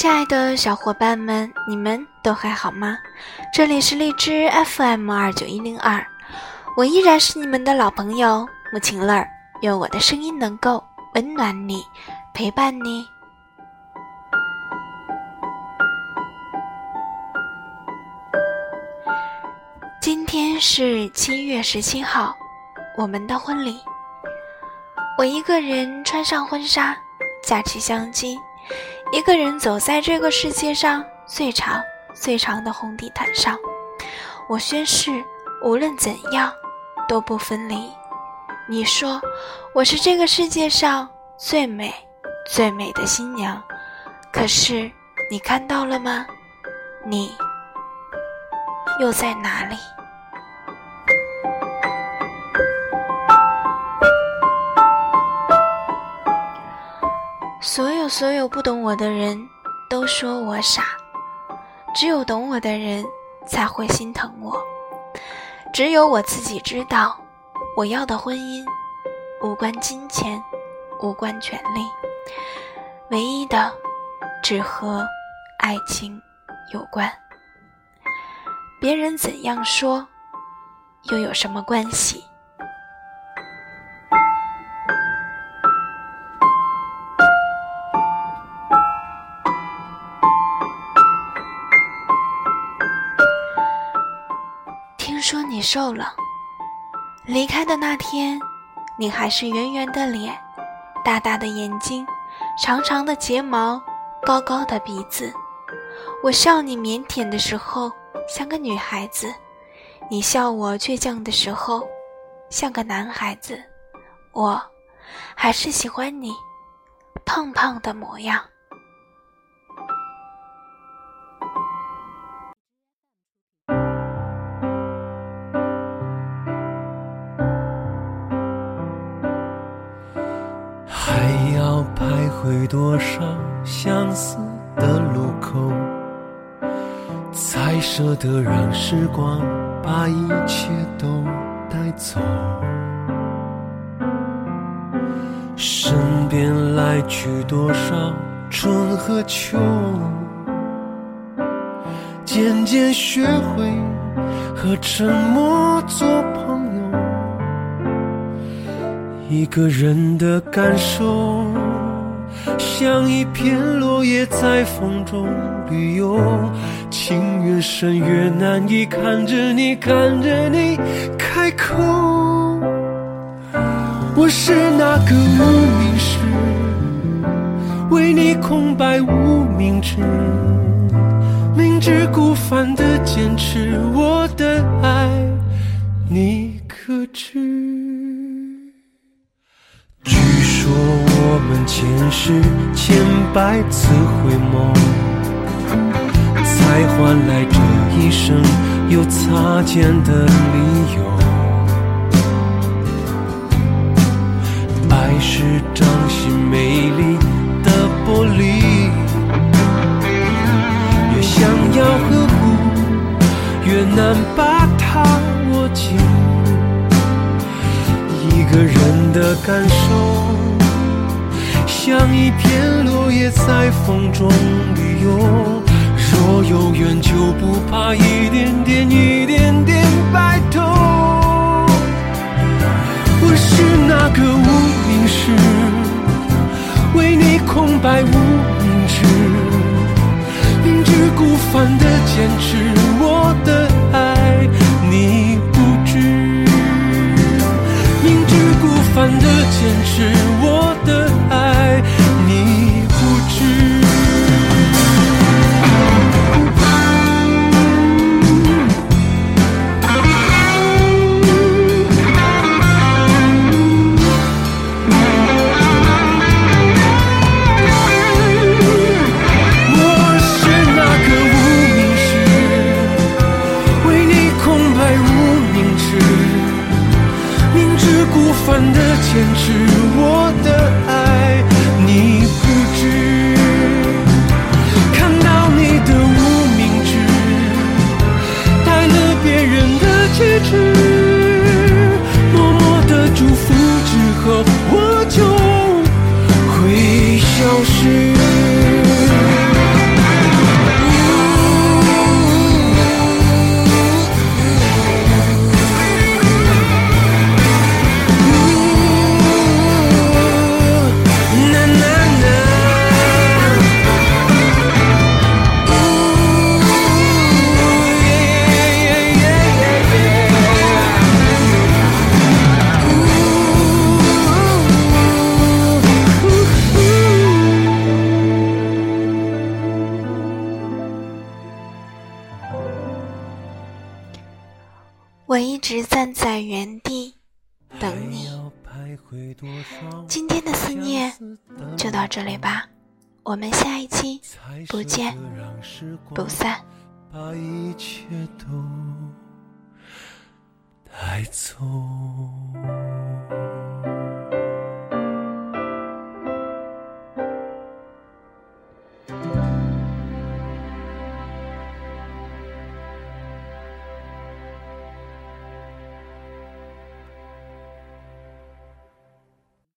亲爱的小伙伴们，你们都还好吗？这里是荔枝 FM 二九一零二，我依然是你们的老朋友木晴乐儿，愿我的声音能够温暖你，陪伴你。今天是七月十七号，我们的婚礼。我一个人穿上婚纱，架起相机。一个人走在这个世界上最长、最长的红地毯上，我宣誓，无论怎样都不分离。你说，我是这个世界上最美、最美的新娘。可是，你看到了吗？你又在哪里？所有所有不懂我的人都说我傻，只有懂我的人才会心疼我。只有我自己知道，我要的婚姻无关金钱，无关权利，唯一的只和爱情有关。别人怎样说，又有什么关系？说你瘦了，离开的那天，你还是圆圆的脸，大大的眼睛，长长的睫毛，高高的鼻子。我笑你腼腆的时候像个女孩子，你笑我倔强的时候像个男孩子。我还是喜欢你胖胖的模样。多少相似的路口，才舍得让时光把一切都带走？身边来去多少春和秋，渐渐学会和沉默做朋友，一个人的感受。像一片落叶在风中旅游，情越深越难以看着你，看着你开口。我是那个无名氏，为你空白无名指，明知故犯的坚持，百次回眸，才换来这一生又擦肩的理由。爱是掌心美丽的玻璃，越想要呵护，越难把它握紧。一个人的感受。像一片落叶在风中旅游，若有缘就不怕一点点一点点白头。我是那个无名氏，为你空白无名指，明知故犯的坚持，孤帆的坚持，我的爱，你不知，看到你的无名指，带了别人的戒指，默默的祝福之后，我。我一直站在原地等你。今天的思念就到这里吧，我们下一期不见不散。把一切都带走。